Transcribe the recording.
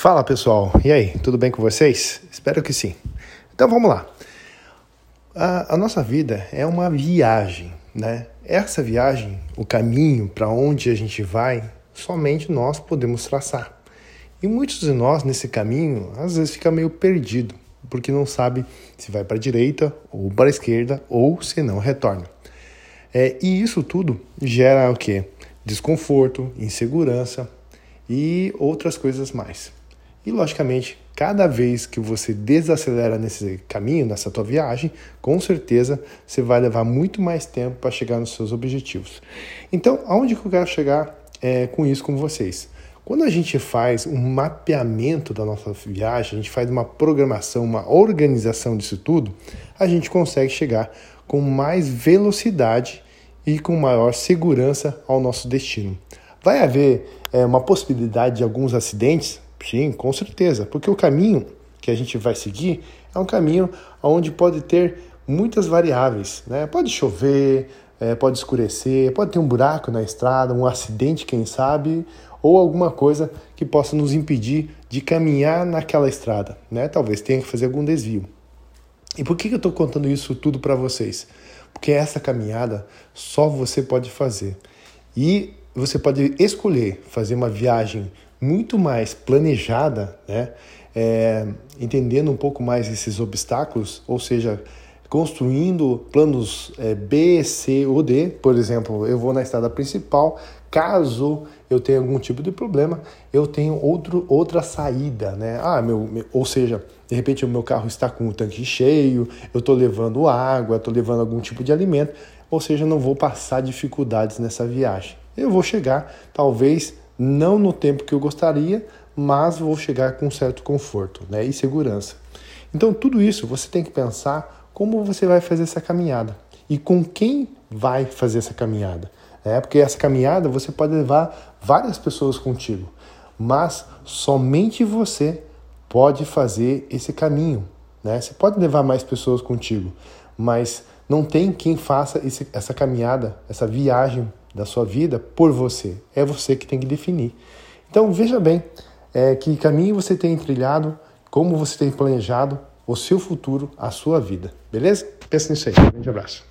Fala pessoal, e aí, tudo bem com vocês? Espero que sim. Então vamos lá. A, a nossa vida é uma viagem, né? Essa viagem, o caminho para onde a gente vai, somente nós podemos traçar. E muitos de nós nesse caminho, às vezes fica meio perdido, porque não sabe se vai para a direita ou para a esquerda ou se não retorna. É, e isso tudo gera o quê? Desconforto, insegurança e outras coisas mais. E logicamente, cada vez que você desacelera nesse caminho, nessa tua viagem, com certeza você vai levar muito mais tempo para chegar nos seus objetivos. Então, aonde que eu quero chegar é, com isso com vocês? Quando a gente faz um mapeamento da nossa viagem, a gente faz uma programação, uma organização disso tudo, a gente consegue chegar com mais velocidade e com maior segurança ao nosso destino. Vai haver é, uma possibilidade de alguns acidentes? Sim, com certeza, porque o caminho que a gente vai seguir é um caminho onde pode ter muitas variáveis. Né? Pode chover, é, pode escurecer, pode ter um buraco na estrada, um acidente, quem sabe, ou alguma coisa que possa nos impedir de caminhar naquela estrada. Né? Talvez tenha que fazer algum desvio. E por que eu estou contando isso tudo para vocês? Porque essa caminhada só você pode fazer. E você pode escolher fazer uma viagem muito mais planejada, né? É, entendendo um pouco mais esses obstáculos, ou seja, construindo planos é, B, C ou D. Por exemplo, eu vou na estrada principal, caso eu tenha algum tipo de problema, eu tenho outro, outra saída, né? Ah, meu, meu ou seja, de repente o meu carro está com o tanque cheio, eu estou levando água, estou levando algum tipo de alimento, ou seja, não vou passar dificuldades nessa viagem. Eu vou chegar, talvez não no tempo que eu gostaria, mas vou chegar com certo conforto né, e segurança. Então, tudo isso você tem que pensar como você vai fazer essa caminhada e com quem vai fazer essa caminhada. É, porque essa caminhada você pode levar várias pessoas contigo, mas somente você pode fazer esse caminho. Né? Você pode levar mais pessoas contigo, mas não tem quem faça esse, essa caminhada, essa viagem da sua vida por você. É você que tem que definir. Então veja bem é, que caminho você tem trilhado, como você tem planejado o seu futuro, a sua vida. Beleza? Pensa nisso aí. Um grande abraço.